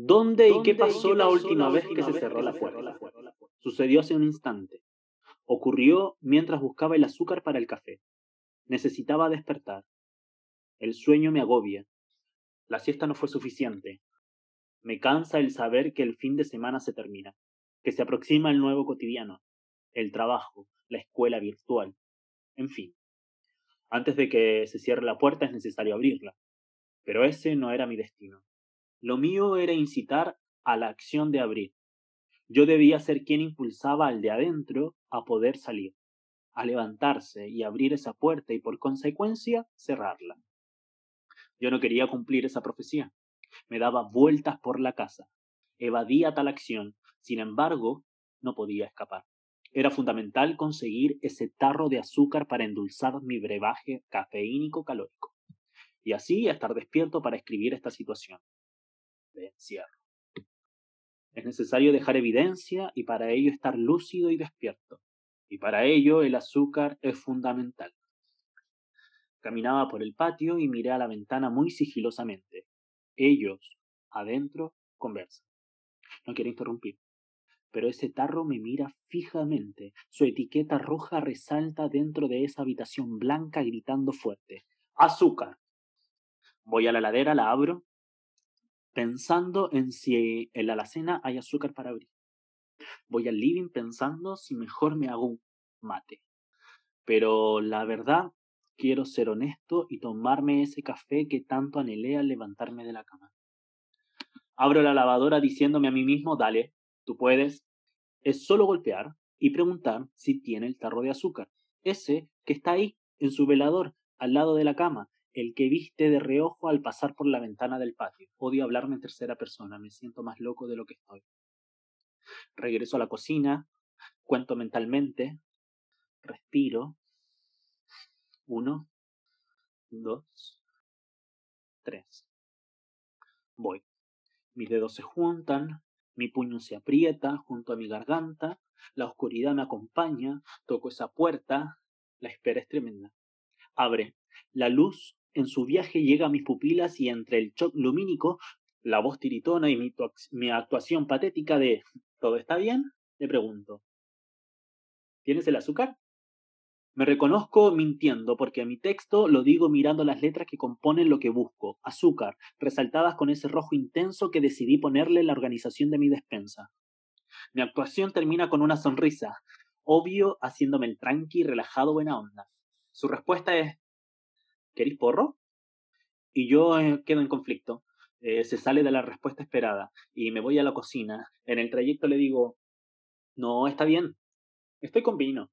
¿Dónde y qué pasó la última vez que se cerró la puerta? Sucedió hace un instante. Ocurrió mientras buscaba el azúcar para el café. Necesitaba despertar. El sueño me agobia. La siesta no fue suficiente. Me cansa el saber que el fin de semana se termina, que se aproxima el nuevo cotidiano, el trabajo, la escuela virtual, en fin. Antes de que se cierre la puerta es necesario abrirla. Pero ese no era mi destino. Lo mío era incitar a la acción de abrir. Yo debía ser quien impulsaba al de adentro a poder salir, a levantarse y abrir esa puerta y por consecuencia cerrarla. Yo no quería cumplir esa profecía. Me daba vueltas por la casa. Evadía tal acción. Sin embargo, no podía escapar. Era fundamental conseguir ese tarro de azúcar para endulzar mi brebaje cafeínico calórico. Y así estar despierto para escribir esta situación de encierro. Es necesario dejar evidencia y para ello estar lúcido y despierto. Y para ello el azúcar es fundamental. Caminaba por el patio y miré a la ventana muy sigilosamente. Ellos, adentro, conversan. No quiero interrumpir. Pero ese tarro me mira fijamente. Su etiqueta roja resalta dentro de esa habitación blanca gritando fuerte. ¡Azúcar! Voy a la ladera, la abro, pensando en si en la alacena hay azúcar para abrir. Voy al living pensando si mejor me hago un mate. Pero la verdad quiero ser honesto y tomarme ese café que tanto anhelé al levantarme de la cama. Abro la lavadora diciéndome a mí mismo, dale, tú puedes. Es solo golpear y preguntar si tiene el tarro de azúcar. Ese que está ahí, en su velador, al lado de la cama, el que viste de reojo al pasar por la ventana del patio. Odio hablarme en tercera persona, me siento más loco de lo que estoy. Regreso a la cocina, cuento mentalmente, respiro, uno, dos, tres. Voy. Mis dedos se juntan, mi puño se aprieta junto a mi garganta, la oscuridad me acompaña, toco esa puerta, la espera es tremenda. Abre. La luz en su viaje llega a mis pupilas y entre el shock lumínico, la voz tiritona y mi, actuación patética de ¿todo está bien? le pregunto. ¿Tienes el azúcar? Me reconozco mintiendo porque mi texto lo digo mirando las letras que componen lo que busco, azúcar, resaltadas con ese rojo intenso que decidí ponerle en la organización de mi despensa. Mi actuación termina con una sonrisa, obvio haciéndome el tranqui, relajado, buena onda. Su respuesta es ¿Queréis porro? Y yo eh, quedo en conflicto. Eh, se sale de la respuesta esperada y me voy a la cocina. En el trayecto le digo, no, está bien, estoy con vino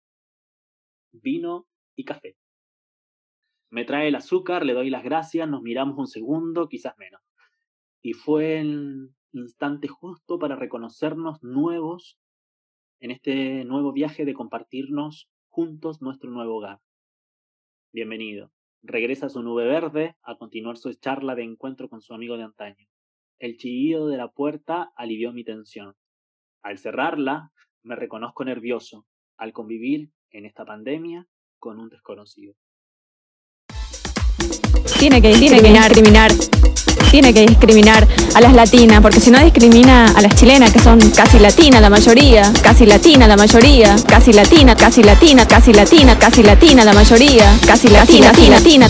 vino y café. Me trae el azúcar, le doy las gracias, nos miramos un segundo, quizás menos. Y fue el instante justo para reconocernos nuevos en este nuevo viaje de compartirnos juntos nuestro nuevo hogar. Bienvenido. Regresa a su nube verde a continuar su charla de encuentro con su amigo de antaño. El chillido de la puerta alivió mi tensión. Al cerrarla, me reconozco nervioso. Al convivir en esta pandemia con un desconocido. Tiene que tiene que discriminar a las latinas, porque si no discrimina a las chilenas, que son casi latinas la mayoría, casi latina la mayoría, casi latina, casi latina, casi latina, casi latina la mayoría, casi latina, latina, latina.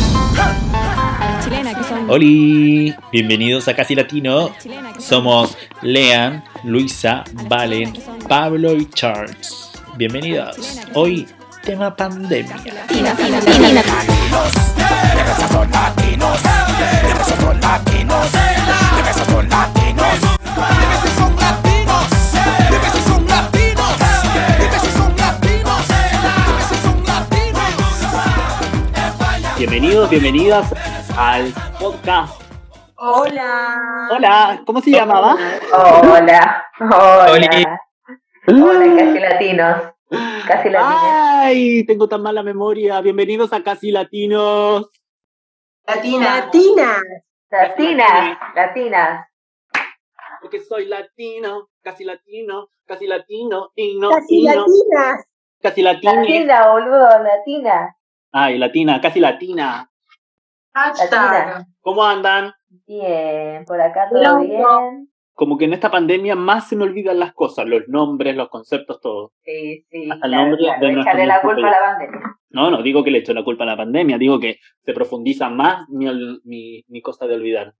Hola, bienvenidos a Casi Latino. Somos Lean, Luisa, Valen, Pablo y Charles. Bienvenidos. Hoy tema pandemia. Bienvenidos, bienvenidas al podcast. Hola. Hola, ¿cómo se llamaba? Hola. Hola. Hola, casi latinos. Casi latinos. Ay, tengo tan mala memoria. Bienvenidos a Casi Latinos. Latinas. Latinas. Latinas. Latinas. Porque soy latino, casi latino, casi latino, y no. Casi latinas. Casi latina. Latina, boludo, latina. Ay, latina, casi latina. Latina. ¿Cómo andan? Bien, por acá todo bien. Como que en esta pandemia más se me olvidan las cosas, los nombres, los conceptos, todo. Sí, sí. Hasta el claro, nombre claro. de la culpa a la pandemia. No, no digo que le echo la culpa a la pandemia, digo que se profundiza más mi, mi, mi cosa de olvidar.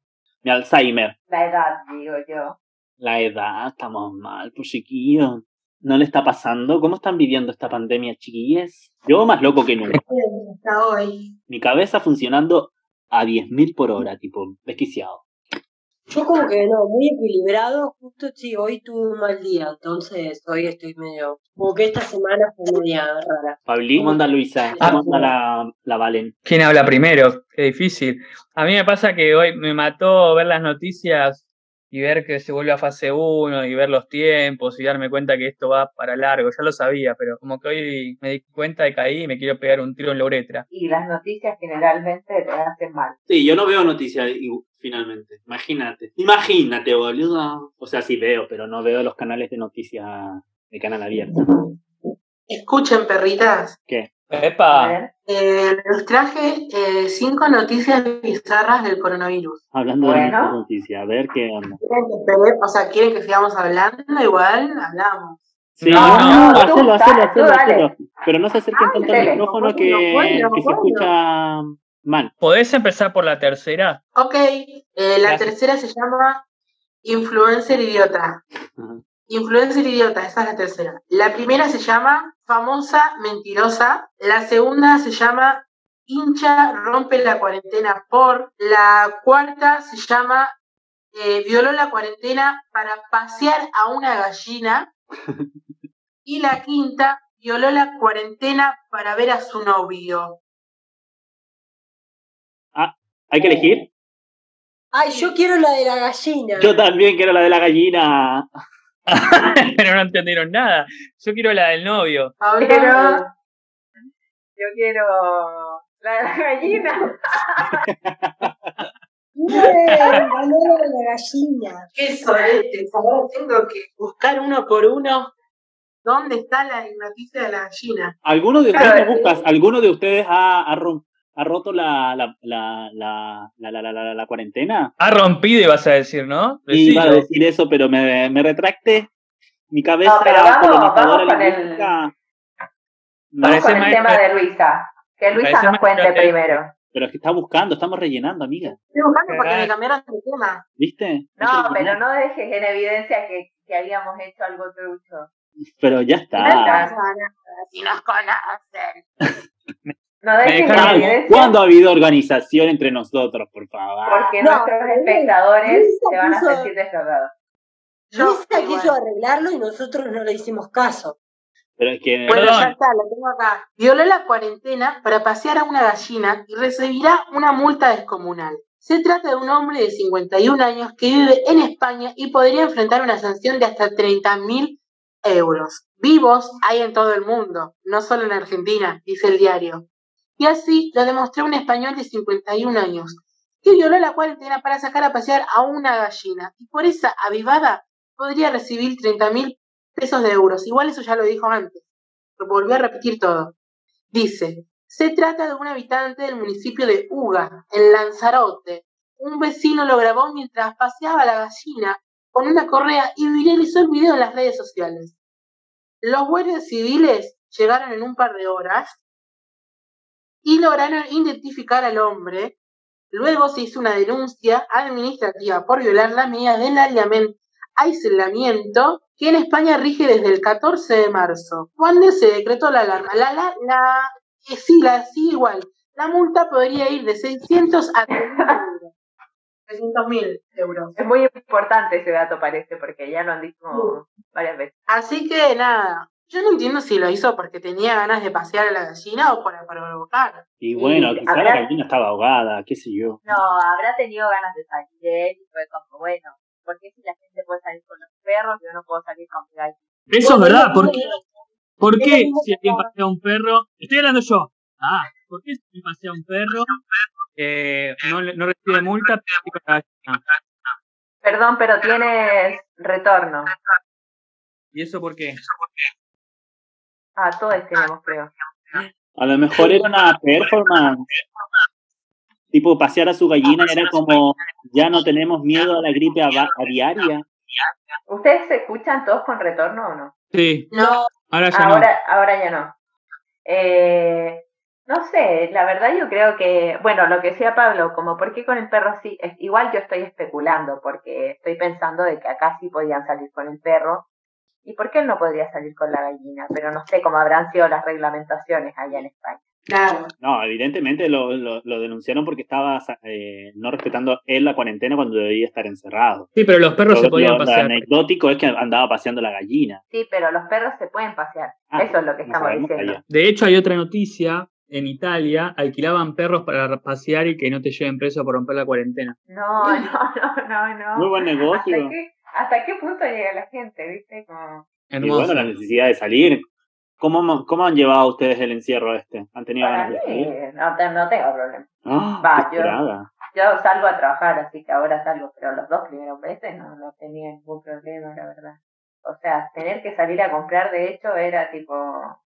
Mi Alzheimer. La edad, digo yo. La edad, estamos mal, pues chiquillos. ¿No le está pasando? ¿Cómo están viviendo esta pandemia, chiquillas? Yo más loco que nunca. Hoy. Mi cabeza funcionando a 10.000 por hora, tipo, desquiciado. Yo como que no, muy equilibrado, justo sí, hoy tuve un mal día, entonces hoy estoy medio, como que esta semana fue media rara. Pablín, ¿cómo anda Luisa? Ah. ¿Cómo anda la, la Valen? ¿Quién habla primero? Qué difícil. A mí me pasa que hoy me mató ver las noticias y ver que se vuelve a fase 1 y ver los tiempos y darme cuenta que esto va para largo. Ya lo sabía, pero como que hoy me di cuenta de caí y me quiero pegar un tiro en la uretra. Y las noticias generalmente te hacen mal. Sí, yo no veo noticias y- finalmente. Imagínate. Imagínate, boludo. O sea, sí veo, pero no veo los canales de noticias de canal abierto. Escuchen, perritas. ¿Qué? ¡Epa! Eh, les traje eh, cinco noticias bizarras del coronavirus. Hablando de Bueno. nuestras noticias, a ver qué onda. ¿Quieren que pele- O sea, ¿quieren que sigamos hablando? Igual hablamos. Sí, No, no, no, hacelo, hacelo, hacelo, hacelo. Pero no se acerquen tanto al micrófono no que, no puedo, que se escucha mal. ¿Podés empezar por la tercera? Ok, eh, la Gracias. tercera se llama Influencer Idiota. Ajá. Influencer Idiota, esa es la tercera. La primera se llama Famosa Mentirosa. La segunda se llama Hincha rompe la cuarentena por. La cuarta se llama eh, Violó la cuarentena para pasear a una gallina. Y la quinta, violó la cuarentena para ver a su novio. ¿Hay que elegir? Ay, yo quiero la de la gallina. Yo también quiero la de la gallina. pero no entendieron nada. Yo quiero la del novio. Eh, Yo quiero la de la gallina. De la gallina. qué sorete, tengo que buscar uno por uno. ¿Dónde está la noticia de la gallina? ¿Alguno de ustedes Claro, buscas? ¿Alguno de ustedes ha, ha, rom- ha roto la, la, la, la, la, la, la, la- la cuarentena? Ha rompido, ibas a decir, ¿no? Iba a decir eso, pero me, me retracté. Mi cabeza No, pero vamos- colonizadora vamos con el- Parece Con el maestra- tema de Luisa. Que Luisa nos cuente primero. pero es que está buscando, estamos rellenando, amiga. Estoy buscando porque me cambiaron de tema. ¿Viste? No, pero no dejes en evidencia que, que habíamos hecho algo trucho. Pero ya está. Si nos conocen. No ¿Cuándo ha habido organización entre nosotros, por favor? porque No, nuestros espectadores se van a puso- sentir. Yo, Luisa igual. quiso arreglarlo y nosotros no le hicimos caso. Pero es que Bueno, Perdón. ya está, lo tengo acá. Violó la cuarentena para pasear a una gallina y recibirá una multa descomunal. Se trata de un hombre de 51 años que vive en España y podría enfrentar una sanción de hasta 30.000 euros. Vivos hay en todo el mundo, no solo en Argentina, dice el diario. Y así lo demostró un español de 51 años, que violó la cuarentena para sacar a pasear a una gallina. Y por esa avivada podría recibir 30.000 pesos de euros. Igual eso ya lo dijo antes. Lo volvió a repetir todo. Dice, se trata de un habitante del municipio de Uga, en Lanzarote. Un vecino lo grabó mientras paseaba la gallina con una correa y viralizó el video en las redes sociales. Los guardias civiles llegaron en un par de horas y lograron identificar al hombre. Luego se hizo una denuncia administrativa por violar la medida del aislamiento que en España rige desde el 14 de marzo, cuando se decretó la alarma. La, la, la, eh, sí, la, sí, igual. La multa podría ir de 600 a 300 euros. 300 mil euros. Es muy importante ese dato, parece, porque ya lo han dicho varias veces. Así que nada, yo no entiendo si lo hizo porque tenía ganas de pasear a la gallina o para provocar. Y bueno, Y quizá habrá- la gallina estaba ahogada, qué sé yo. No, habrá tenido ganas de salir él y fue como, bueno, ¿por qué si la gente puede salir con los perros yo no puedo salir con mi gallina? Eso es verdad. ¿Por qué, ¿Por qué si alguien pasea un perro? Estoy hablando yo. Ah, ¿por qué si alguien pasea un perro eh, no, le- no recibe multa? pero sí con la gallina? Perdón, pero tienes retorno. ¿Y eso por qué? Ah, todos tenemos, creo. A lo mejor era una performance. Tipo, pasear a su gallina era como, ya no tenemos miedo a la gripe aviaria. ¿Ustedes se escuchan todos con retorno o no? Sí, No, ahora ya Ahora, ahora ya no. Eh, no sé, la verdad yo creo que, bueno, lo que decía Pablo, como por qué con el perro sí, es, igual yo estoy especulando, porque estoy pensando de que acá sí podían salir con el perro, y por qué él no podría salir con la gallina, pero no sé cómo habrán sido las reglamentaciones allá en España. claro. No, evidentemente lo, lo, lo denunciaron porque estaba eh, no respetando él la cuarentena cuando debía estar encerrado. Sí, pero los perros se podían lo- lo pasear. anecdótico es que andaba paseando la gallina. Sí, pero los perros se pueden pasear, Ah, eso es lo que no estamos diciendo. allá. De hecho, hay otra noticia. En Italia alquilaban perros para pasear y que no te lleven preso por romper la cuarentena. No, no, no, no, no. Muy buen negocio. ¿Hasta qué, ¿Hasta qué punto llega la gente, viste? Como... Y bueno, la necesidad de salir. ¿Cómo, ¿Cómo han llevado ustedes el encierro este? ¿Han tenido Para ganas de mí, salir? no, te- no tengo problema. Ah, Va, yo-. Yo salgo a trabajar, así que ahora salgo, pero los dos primeros meses no, no tenía ningún problema, la verdad. O sea, tener que salir a comprar, de hecho, era tipo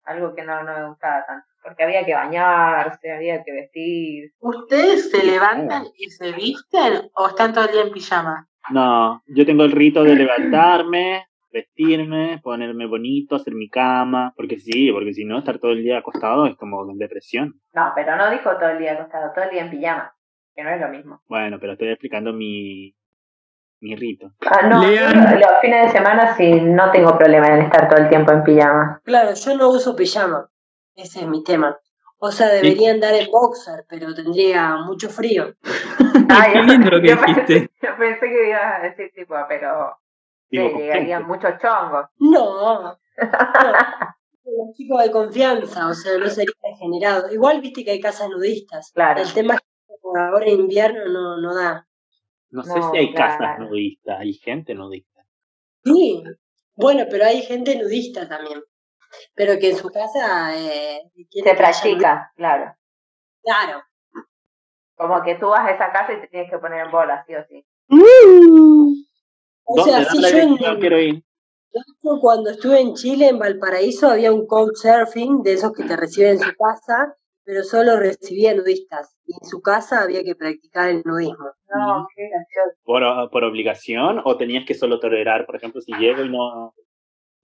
algo que no, no me gustaba tanto. Porque había que bañarse, había que vestir. ¿Ustedes se levantan y se visten o están todo el día en pijama? No, yo tengo el rito de levantarme, vestirme, ponerme bonito, hacer mi cama, porque sí, porque si no, estar todo el día acostado es como en depresión. No, pero no dijo todo el día acostado, todo el día en pijama, que no es lo mismo. Bueno, pero estoy explicando mi, mi rito. Ah, no, Lean. los fines de semana sí no tengo problema en estar todo el tiempo en pijama. Claro, yo no uso pijama. Ese es mi tema. O sea, debería andar en boxer, pero tendría mucho frío. Ay, Qué lindo lo que yo pensé- dijiste. Yo pensé que ibas a decir tipo, pero Digo, con llegarían muchos chongos. No. no. Los chicos de confianza, o sea, no sería degenerado. Igual viste que hay casas nudistas. Claro. El tema es que por ahora en invierno no, no da. No sé No, si hay claro. casas nudistas, hay gente nudista. Sí. Bueno, pero hay gente nudista también. Pero que en su casa eh, quiere Se haya practica, claro. Claro. Como que tú vas a esa casa y te tienes que poner en bola, sí o sí. O ¿Dónde? sea, la yo en- quiero ir. Cuando estuve en Chile, en Valparaíso, había un couchsurfing de esos que te reciben en su casa, pero solo recibía nudistas. Y en su casa había que practicar el nudismo. No, qué gracioso. ¿Por, ¿Por obligación o tenías que solo tolerar? Por ejemplo, si llego y no,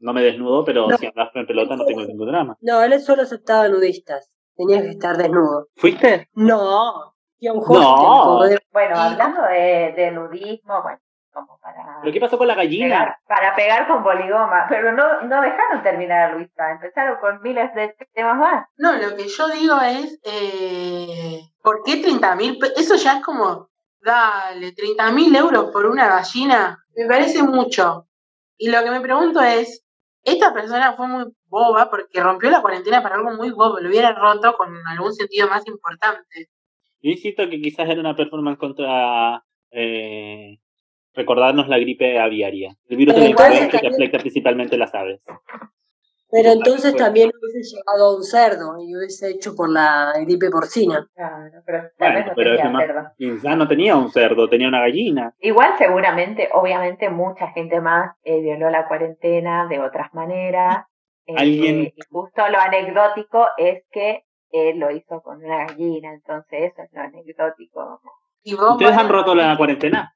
no me desnudo, pero No. si andas en pelota no tengo ningún drama. No, él solo aceptaba nudistas. Tenías que estar desnudo. ¿Fuiste? No, a un hostel. No. Bueno, Y- hablando de, de nudismo, bueno, como para ¿Pero qué pasó con la gallina? pegar, para pegar con poligoma, pero no, no dejaron terminar a Luisa, empezaron con miles de temas más. No, lo que yo digo es, eh, ¿por qué 30 mil? Eso ya es como, dale, 30 mil euros por una gallina, me parece mucho. Y lo que me pregunto es, esta persona fue muy boba porque rompió la cuarentena para algo muy bobo, lo hubiera roto con algún sentido más importante. Yo insisto que quizás era una performance contra eh, recordarnos la gripe aviaria. El virus de la influenza que afecta principalmente las aves. Pero entonces también hubiese llevado a un cerdo y hubiese hecho por la gripe porcina. Claro, pero Bueno, no pero. Quizás no tenía un cerdo, tenía una gallina. Igual seguramente, obviamente, mucha gente más eh, violó la cuarentena de otras maneras. Eh, Alguien- y justo lo anecdótico es que él lo hizo con una gallina, entonces eso es lo anecdótico. ¿Y vos, ¿Ustedes han roto la cuarentena?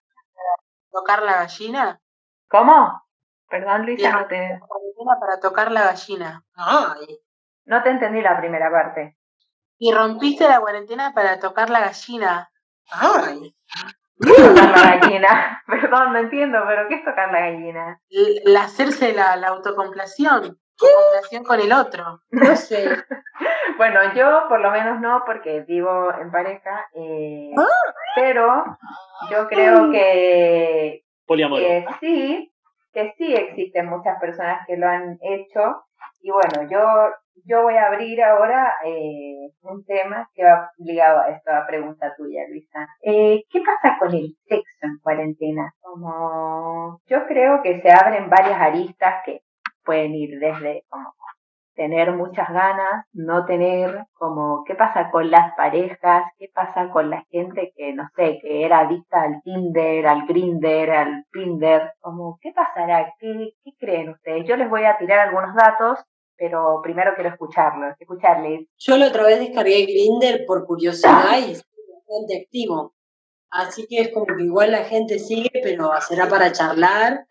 tocar la gallina? ¿Cómo? Perdón, Luisa, Ya. no te, La cuarentena para tocar la gallina. Ay, no te entendí la primera parte. Y rompiste la cuarentena para tocar la gallina. ay. Tocar la gallina. Perdón, no entiendo, pero ¿qué es tocar la gallina? El hacerse la, la autocomplación. Complación con el otro. No sé. Bueno, yo por lo menos no, porque vivo en pareja, eh, pero yo creo que, Poliamor. que sí, que sí existen muchas personas que lo han hecho. Y bueno, yo, yo voy a abrir ahora eh, un tema que va ligado a esta pregunta tuya, Luisa. Eh, ¿Qué pasa con el sexo en cuarentena? Como yo creo que se abren varias aristas que pueden ir desde como tener muchas ganas, no tener, como qué pasa con las parejas, qué pasa con la gente que, no sé, que era adicta al Tinder, al Grinder, al Pinder, como qué pasará, qué, qué creen ustedes. Yo les voy a tirar algunos datos, pero primero quiero escucharlos, escucharles. Yo la otra vez descargué Grinder por curiosidad y es bastante activo. Así que es como que igual la gente sigue, pero será para charlar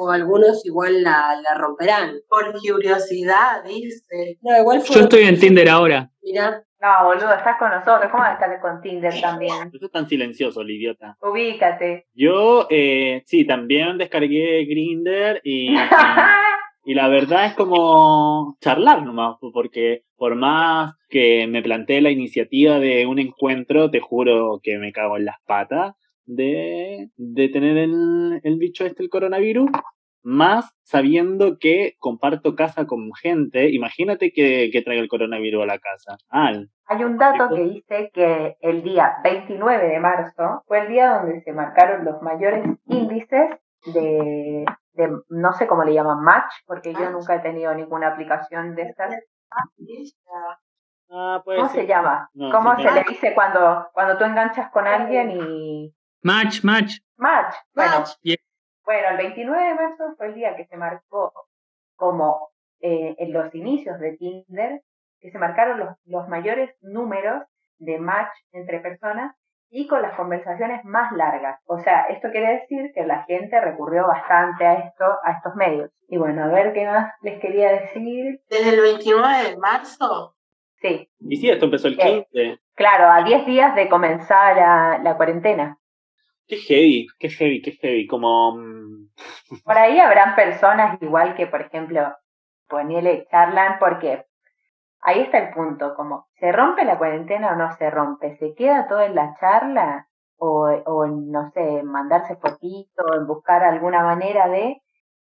o algunos igual la, la romperán. Por curiosidad, dice. No, igual fue- Yo estoy en Tinder ahora. Mirá, No, boludo, estás con nosotros. ¿Cómo vas a estar con Tinder también? Es tan silencioso, el idiota. Ubícate. Yo, eh, sí, también descargué Grinder y, y, y la verdad es como charlar nomás, porque por más que me planteé la iniciativa de un encuentro, te juro que me cago en las patas de, de tener el, el bicho este, el coronavirus, más sabiendo que comparto casa con gente. Imagínate que, que traiga el coronavirus a la casa. Al. Hay un dato que dice que el día 29 de marzo fue el día donde se marcaron los mayores índices de, de no sé cómo le llaman, match, porque yo nunca he tenido ninguna aplicación de estas. Ah, ¿Cómo ser. se llama? No, ¿Cómo sí, se le dice cuando, cuando tú enganchas con alguien y Match, match. match? Bueno, Match. Bueno, el 29 de marzo fue el día que se marcó como eh, en los inicios de Tinder, que se marcaron los, los mayores números de match entre personas y con las conversaciones más largas. O sea, esto quiere decir que la gente recurrió bastante a esto, a estos medios. Y bueno, a ver qué más les quería decir. Desde el 29 de marzo. Sí, Y sí, esto empezó el ¿Qué? 15. claro, a 10 días de comenzar la, la cuarentena. Qué heavy, qué heavy, qué heavy. Como. mm, Por ahí habrán personas igual que, por ejemplo, ponele charlan porque ahí está el punto, como, ¿se rompe la cuarentena o no se rompe? ¿Se queda todo en la charla? O, o no sé, mandarse fotito, en buscar alguna manera de,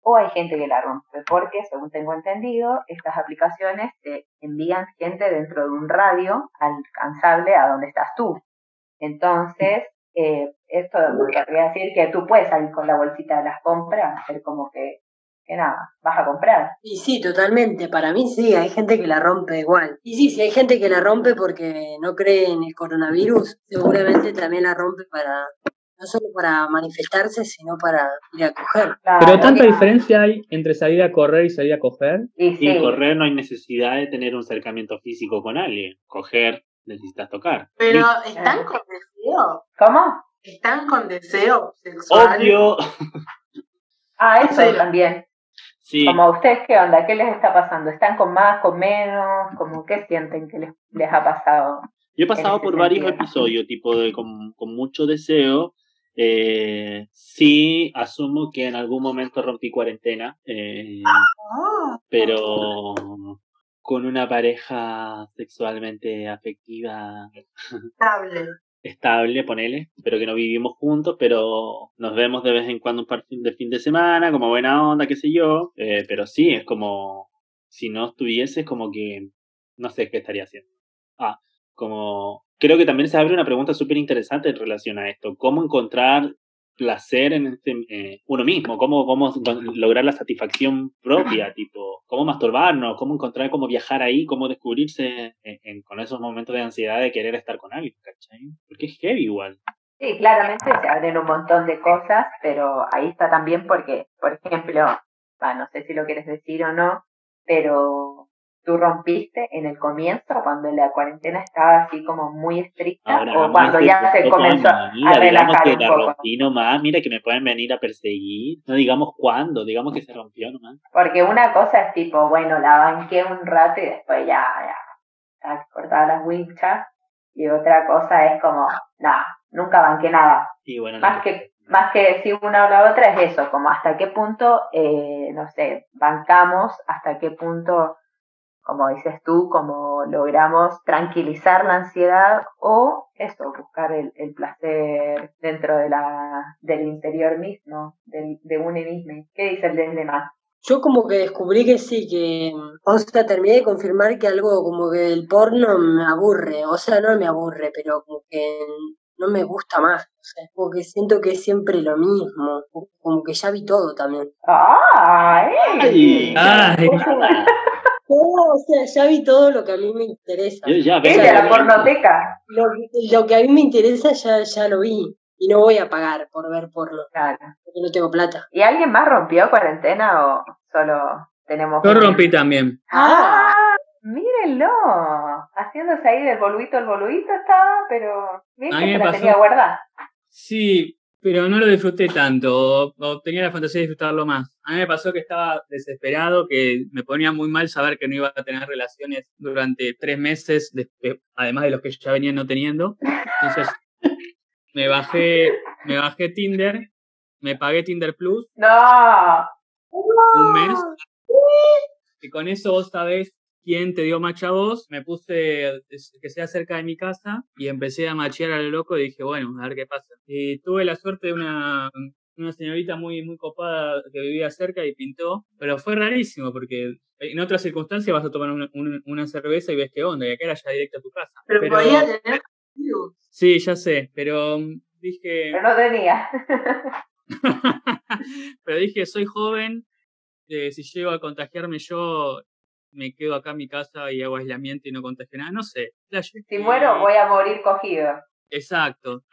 o hay gente que la rompe, porque según tengo entendido, estas aplicaciones te envían gente dentro de un radio alcanzable a donde estás tú. Entonces, eh, esto querría decir que tú puedes salir con la bolsita de las compras, hacer como que, que nada, vas a comprar. y sí, totalmente. Para mí sí, hay gente que la rompe igual. Y sí, si hay gente que la rompe porque no cree en el coronavirus, seguramente también la rompe para, no solo para manifestarse, sino para ir a coger. Claro, Pero tanta que- diferencia hay entre salir a correr y salir a coger. Y sí, correr no hay necesidad de tener un acercamiento físico con alguien. Coger, necesitas tocar. Pero están con deseo. ¿cómo? Están con deseo sexual. Obvio. Ah, eso Sí. también. Sí. Como a ustedes, ¿qué onda? ¿Qué les está pasando? ¿Están con más, con menos? ¿Cómo qué sienten que les, les ha pasado? Yo he pasado por varios sentido. episodios, tipo de con, con mucho deseo. Eh, sí, asumo que en algún momento rompí cuarentena, eh, Ah, pero con una pareja sexualmente afectiva estable. Estable, ponele, pero que no vivimos juntos, pero nos vemos de vez en cuando un par de fin de semana, como buena onda, qué sé yo, eh, pero sí, es como, si no estuviese, es como que, no sé qué estaría haciendo. Ah, como, creo que también se abre una pregunta súper interesante en relación a esto, ¿cómo encontrar placer en este, eh, uno mismo? ¿Cómo, cómo lograr la satisfacción propia? Tipo, ¿cómo masturbarnos? ¿Cómo encontrar cómo viajar ahí? ¿Cómo descubrirse en- en- con esos momentos de ansiedad de querer estar con alguien? ¿Cachai? Porque es heavy igual. Sí, claramente se abren un montón de cosas, pero ahí está también porque, por ejemplo, no sé si lo quieres decir o no, pero tú rompiste en el comienzo cuando la cuarentena estaba así como muy estricta Ahora, o cuando ya se comenzó a digamos relajar que un la poco. rompí nomás, mira que me pueden venir a perseguir, no digamos cuándo, digamos que se rompió nomás. Porque una cosa es tipo, bueno, la banqué un rato y después ya, ya, ya cortaba las winchas. Y otra cosa es como, no, nunca banqué nada. Y bueno, Más que, más que decir una o la otra es eso, como hasta qué punto, eh, no sé, bancamos, hasta qué punto, como dices tú, como logramos tranquilizar la ansiedad o eso, buscar el, el placer dentro de la, del interior mismo, del, de uno mismo. ¿Qué dice el de más? Yo como que descubrí que sí, que, o sea, terminé de confirmar que algo como que el porno me aburre, o sea, no me aburre, pero como que no me gusta más, o sea, como que siento que es siempre lo mismo, como que ya vi todo también. ¡Ah! Ay, Ay. O sea, ya vi todo lo que a mí me interesa. Yo ya ¡Es vengo de la pornoteca! Lo, lo que a mí me interesa ya, ya lo vi, y no voy a pagar por ver porno, Claro. porque no tengo plata. ¿Y alguien más rompió cuarentena o solo tenemos... Yo rompí también. ¡Ah! Mírenlo, haciéndose ahí del boludito el boludito estaba, pero bien que mí se me la pasó- tenía guardada. Sí, pero no lo disfruté tanto, o, tenía la fantasía de disfrutarlo más. A mí me pasó que estaba desesperado, que me ponía muy mal saber que no iba a tener relaciones durante tres meses, además de los que ya venía no teniendo. Entonces me bajé, me bajé Tinder, me pagué Tinder Plus. No. Un mes. Y con eso vos sabés quién te dio match a vos. Me puse que sea cerca de mi casa y empecé a machear a lo loco y dije, bueno, a ver qué pasa. Y tuve la suerte de una, una señorita muy, muy copada que vivía cerca y pintó, pero fue rarísimo porque en otras circunstancias vas a tomar una, una, cerveza y ves qué onda, y acá era ya directo a tu casa. Pero, podía tener Sí, ya sé, pero mm, dije... Pero no tenía. pero dije, soy joven, eh, si llego a contagiarme yo, me quedo acá en mi casa y hago aislamiento y no contagio nada, no sé. Si muero, voy a morir cogido. Exacto.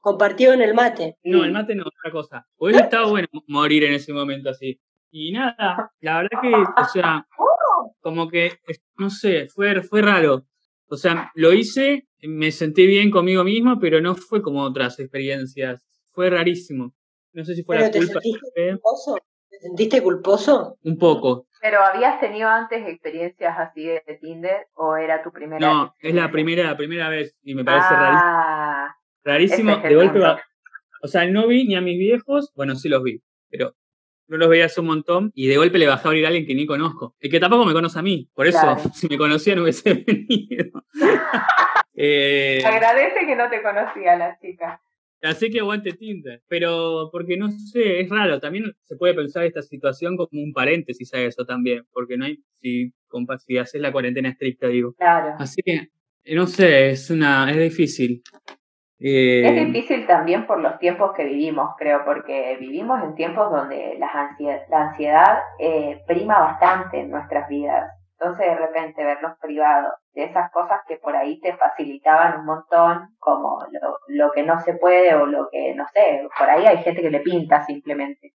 Compartió, en el mate. No, el mate no, otra cosa. Hubiera estado bueno morir en ese momento así. Y nada, la verdad que, o sea, como que, no sé, fue, fue raro. O sea, lo hice, me sentí bien conmigo mismo, pero no fue como otras experiencias. Fue rarísimo. No sé si fue la culpa. ¿Te sentiste culposo? Un poco. ¿Pero habías tenido antes experiencias así de Tinder o era tu primera no, vez? No, es la primera, la primera vez y me parece ah, rarísimo. Rarísimo, de golpe va... O sea, no vi ni a mis viejos, bueno, sí los vi, pero no los veía hace un montón y de golpe le bajé a abrir a alguien que ni conozco. Y que tampoco me conoce a mí. Por eso, si me conocía no hubiese venido. eh... Agradece que no te conocía la chica. Así que aguante Tinder. Pero porque no sé, es raro. También se puede pensar esta situación como un paréntesis a eso también. Porque no hay, si, si haces la cuarentena estricta, digo. Claro. Así que, no sé, es una, es difícil. Eh... Es difícil también por los tiempos que vivimos, creo, porque vivimos en tiempos donde la ansiedad, la ansiedad eh, prima bastante en nuestras vidas. Entonces de repente verlos privados de esas cosas que por ahí te facilitaban un montón, como lo, lo que no se puede o lo que, no sé, por ahí hay gente que le pinta simplemente.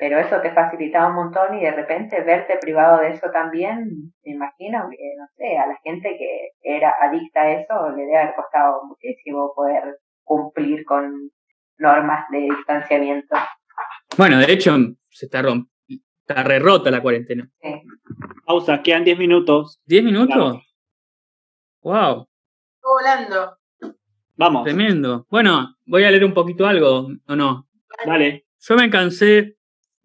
Pero eso te facilitaba un montón y de repente verte privado de eso también, me imagino que, no sé, a la gente que era adicta a eso le debe haber costado muchísimo poder cumplir con normas de distanciamiento. Bueno, de hecho, se está rompiendo Está re rota la cuarentena. Sí. Pausa, quedan 10 minutos. ¿10 minutos? Wow. volando. Vamos. Tremendo. Bueno, voy a leer un poquito algo, ¿o no? Dale. Yo me cansé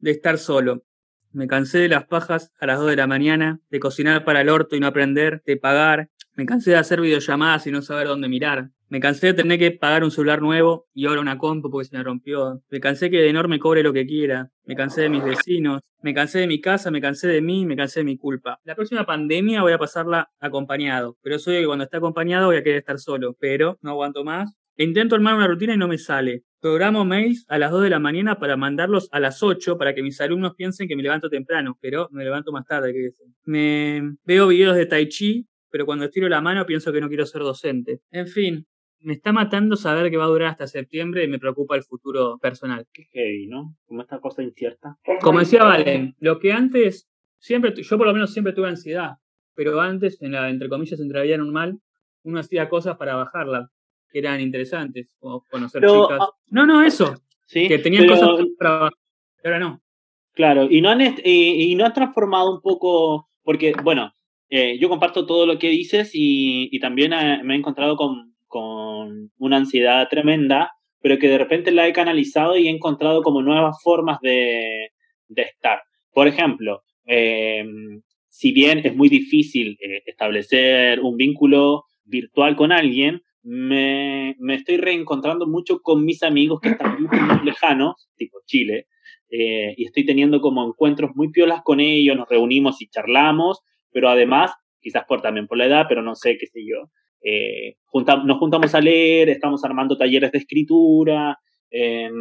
de estar solo. Me cansé de las pajas a las 2 de la mañana, de cocinar para el orto y no aprender, de pagar. Me cansé de hacer videollamadas y no saber dónde mirar. Me cansé de tener que pagar un celular nuevo y ahora una compu porque se me rompió. Me cansé que de enorme cobre lo que quiera. Me cansé de mis vecinos. Me cansé de mi casa, me cansé de mí, me cansé de mi culpa. La próxima pandemia voy a pasarla acompañado. Pero soy que cuando esté acompañado voy a querer estar solo. Pero no aguanto más. intento armar una rutina y no me sale. Programo mails a las 2 de la mañana para mandarlos a las 8 para que mis alumnos piensen que me levanto temprano, pero me levanto más tarde que. Me veo videos de Tai Chi, pero cuando estiro la mano pienso que no quiero ser docente. En fin, me está matando saber que va a durar hasta septiembre y me preocupa el futuro personal. Qué heavy, ¿no? Como esta cosa incierta. Como decía Valen, lo que antes, siempre, yo por lo menos siempre tuve ansiedad, pero antes, en la, entre comillas, entraría en un mal, uno hacía cosas para bajarla, que eran interesantes, como conocer chicas. Ah, no, no, eso. ¿Sí? Que tenían cosas para ahora no. Claro, y no han, y, no han transformado un poco, porque, bueno, eh, yo comparto todo lo que dices y, y también eh, me he encontrado con con una ansiedad tremenda, pero que de repente la he canalizado y he encontrado como nuevas formas de, estar. Por ejemplo, em, si bien es muy difícil eh, establecer un vínculo virtual con alguien, me, estoy reencontrando mucho con mis amigos que están muy, lejanos, tipo Chile, eh, y estoy teniendo como encuentros muy piolas con ellos, nos reunimos y charlamos, pero además, quizás por también por la edad, pero no sé qué sé yo, eh, nos juntamos a leer, estamos armando talleres de escritura, em,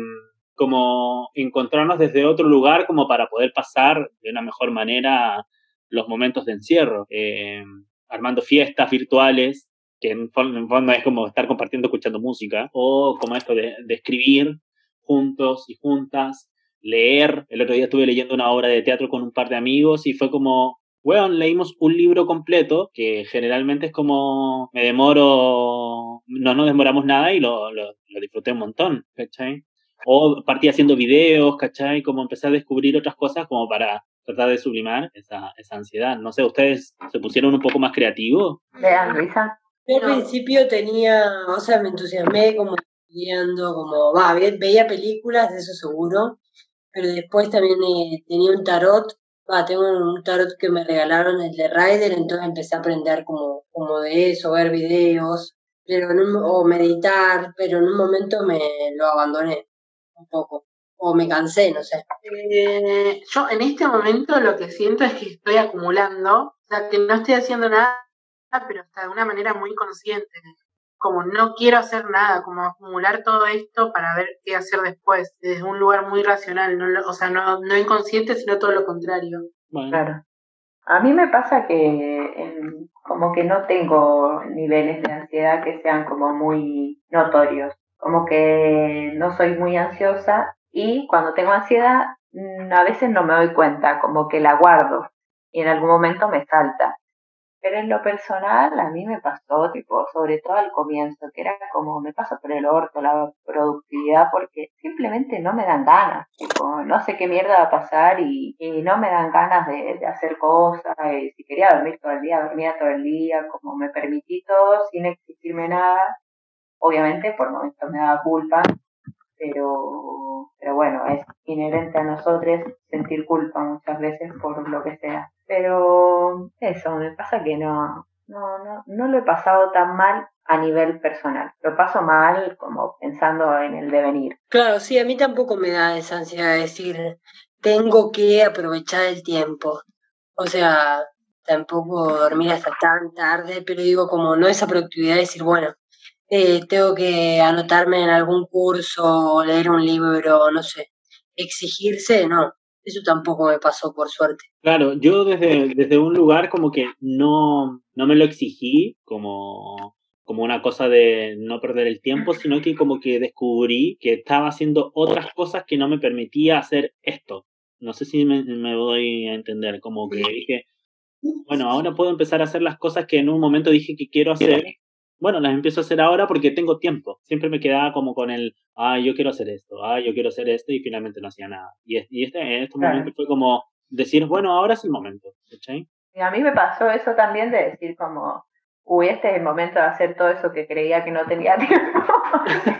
como encontrarnos desde otro lugar como para poder pasar de una mejor manera los momentos de encierro, em, armando fiestas virtuales, que en fondo, es como estar compartiendo, escuchando música, o como esto de, de escribir juntos y juntas, leer. El otro día estuve leyendo una obra de teatro con un par de amigos y fue como Bueno, leímos un libro completo, que generalmente es como me demoro, no nos demoramos nada y lo, lo, lo disfruté un montón, ¿cachai? O partí haciendo videos, ¿cachai? Como empecé a descubrir otras cosas como para tratar de sublimar esa, esa ansiedad. No sé, ¿ustedes se pusieron un poco más creativos? Vean, Luisa. Yo al principio tenía, o sea, me entusiasmé como viendo, como, va, ve- veía películas, de eso seguro, pero después también eh, tenía un tarot, va, tengo un tarot que me regalaron, el de Rider, entonces empecé a aprender como, como de eso, ver videos, pero en un- o meditar, pero en un momento me lo abandoné un poco, o me cansé, no sé. Eh, yo en este momento lo que siento es que estoy acumulando, o sea, que no estoy haciendo nada, pero hasta de una manera muy consciente. Como no quiero hacer nada, como acumular todo esto para ver qué hacer después, desde un lugar muy racional, no lo- o sea, no, no inconsciente, sino todo lo contrario. Bueno, Claro. A mí me pasa que en- como que no tengo niveles de ansiedad que sean como muy notorios. Como que no soy muy ansiosa y cuando tengo ansiedad mm, a veces no me doy cuenta, como que la guardo y en algún momento me salta. Pero en lo personal a mí me pasó, tipo, sobre todo al comienzo, que era como me pasa por el orto la productividad porque simplemente no me dan ganas, tipo, no sé qué mierda va a pasar y, y no me dan ganas de, de hacer cosas, y si quería dormir todo el día, dormía todo el día, como me permití todo sin exigirme nada, obviamente por momentos me daba culpa, pero, pero bueno, es inherente a nosotros sentir culpa muchas veces por lo que sea. Pero eso, me pasa que no, no, no, no lo he pasado tan mal a nivel personal. Lo paso mal como pensando en el devenir. Claro, sí, a mí tampoco me da esa ansiedad de decir, tengo que aprovechar el tiempo. O sea, tampoco dormir hasta tan tarde, pero digo, como no esa productividad de decir, bueno, eh, tengo que anotarme en algún curso o leer un libro, no sé, exigirse, no, eso tampoco me pasó por suerte. Claro, yo desde, desde un lugar como que no, no me lo exigí como, como una cosa de no perder el tiempo, sino que como que descubrí que estaba haciendo otras cosas que no me permitía hacer esto. No sé si me, me doy a entender, como que dije, bueno, ahora puedo empezar a hacer las cosas que en un momento dije que quiero hacer. Bueno, las empiezo a hacer ahora porque tengo tiempo. Siempre me quedaba como con el, ah, yo quiero hacer esto, ah, yo quiero hacer esto y finalmente no hacía nada. Y, es- y este, en este Claro. momento fue como decir, bueno, ahora es el momento. ¿cachai? Y a mí me pasó eso también de decir como, uy, este es el momento de hacer todo eso que creía que no tenía tiempo.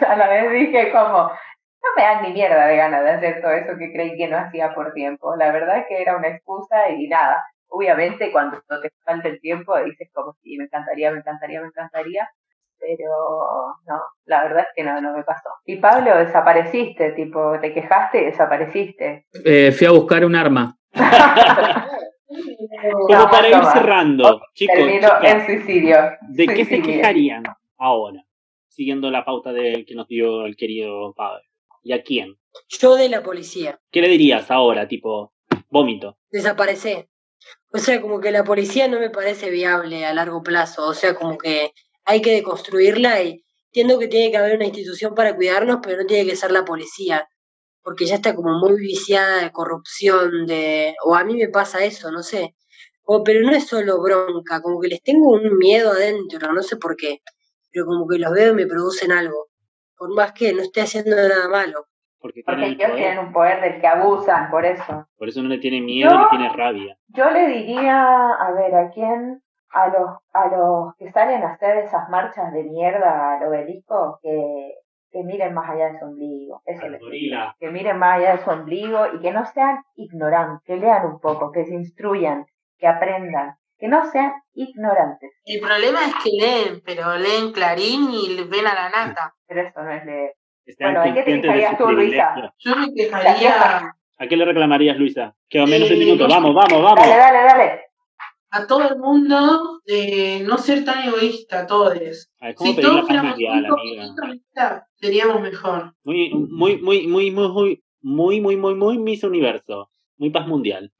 a la vez dije como, no me dan ni mierda de ganas de hacer todo eso que creí que no hacía por tiempo. La verdad es que era una excusa y nada. Obviamente cuando te falta el tiempo dices como, sí, me encantaría, me encantaría, me encantaría. Pero no, la verdad es que no, no me pasó. Y Pablo, desapareciste, tipo, te quejaste y desapareciste. Eh, fui a buscar un arma. Como para ir cerrando, chicos, chicas, en suicidio. ¿de qué se quejarían ahora? Siguiendo la pauta de, que nos dio el querido padre. ¿Y a quién? Yo de la policía, ¿Qué le dirías ahora, tipo, vómito? desaparecé. O sea, como que la policía no me parece viable a largo plazo. O sea, como que hay que deconstruirla y entiendo que tiene que haber una institución para cuidarnos, pero no tiene que ser la policía. Porque ya está como muy viciada de corrupción, de... o a mí me pasa eso, no sé. O, pero no es solo bronca, como que les tengo un miedo adentro, no sé por qué. Pero como que los veo y me producen algo. Por más que no esté haciendo nada malo. Porque, Porque tienen ellos poder. tienen un poder del que abusan, por eso. Por eso no le tiene miedo Yo- ni tiene rabia. Yo le diría, a ver, ¿a quién? A los, a los que salen a hacer esas marchas de mierda al obelisco, que, que miren más allá de su ombligo. Eso les diría. Que miren más allá de su ombligo y que no sean ignorantes, que lean un poco, que se instruyan, que aprendan, que no sean ignorantes. El problema es que leen, pero leen Clarín y ven a la nata. Pero eso no es leer. Están Bueno, ¿de qué te quejarías tú, Luisa? Yo me quejaría ¿A qué le reclamarías, Luisa? Quedó menos de Eh, minutos. no sé. Vamos, vamos, vamos. Dale, dale, dale. a todo el mundo de no ser tan egoísta, todos. A ver, ¿cómo Si pedir la todos paz fuéramos mundial, un amiga? poquitito egoístas, seríamos mejor. Muy, muy, muy, muy, muy, muy, muy, muy, muy, muy Miss Universo. Muy paz mundial.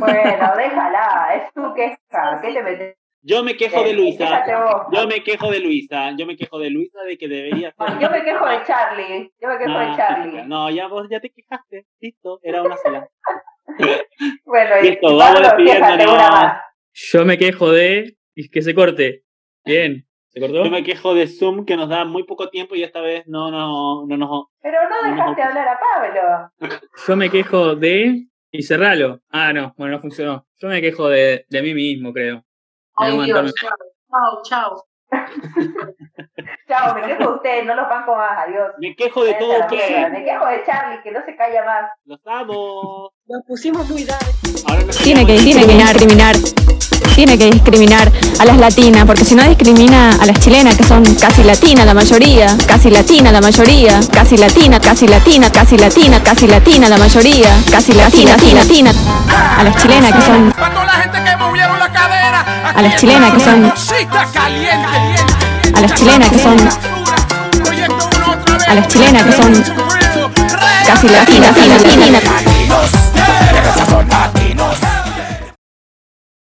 Bueno, déjala, es tu queja. ¿Qué te metes? Yo me quejo de Luisa. Yo me quejo de Luisa. Yo me quejo de Luisa de que debería ser. Yo me quejo de Charlie. Yo me quejo de Ah, Charlie. No, ya vos ya te quejaste. Listo, era una sola. Bueno, y Listo, vamos despidiéndonos. Yo me quejo de. Y que se corte. Bien. ¿Se cortó? Yo me quejo de Zoom que nos da muy poco tiempo y esta vez no, no, no nos... Pero no dejaste hablar a Pablo. Yo me quejo de. Y cerralo. Ah, no, bueno, no funcionó. Yo me quejo de, de mí mismo, creo. Ay, Dios, chao, chao. Chao, me quejo de ustedes, no los banco más, adiós. Me quejo de todo ustedes. Me quejo de Charlie, que no se calla más. Los amo. Nos pusimos muy dark. Ahora nos Tiene que discriminar, discriminar, tiene que discriminar a las latinas, porque si no discrimina a las chilenas, que son casi latinas la mayoría, casi latina la mayoría, casi latina, casi latina, casi latina, casi latina la mayoría, casi latina, latina, latina, a las chilenas que son. A las chilenas que son- a las chilenas que son. A las chilenas que son casi latina, latina. Sonar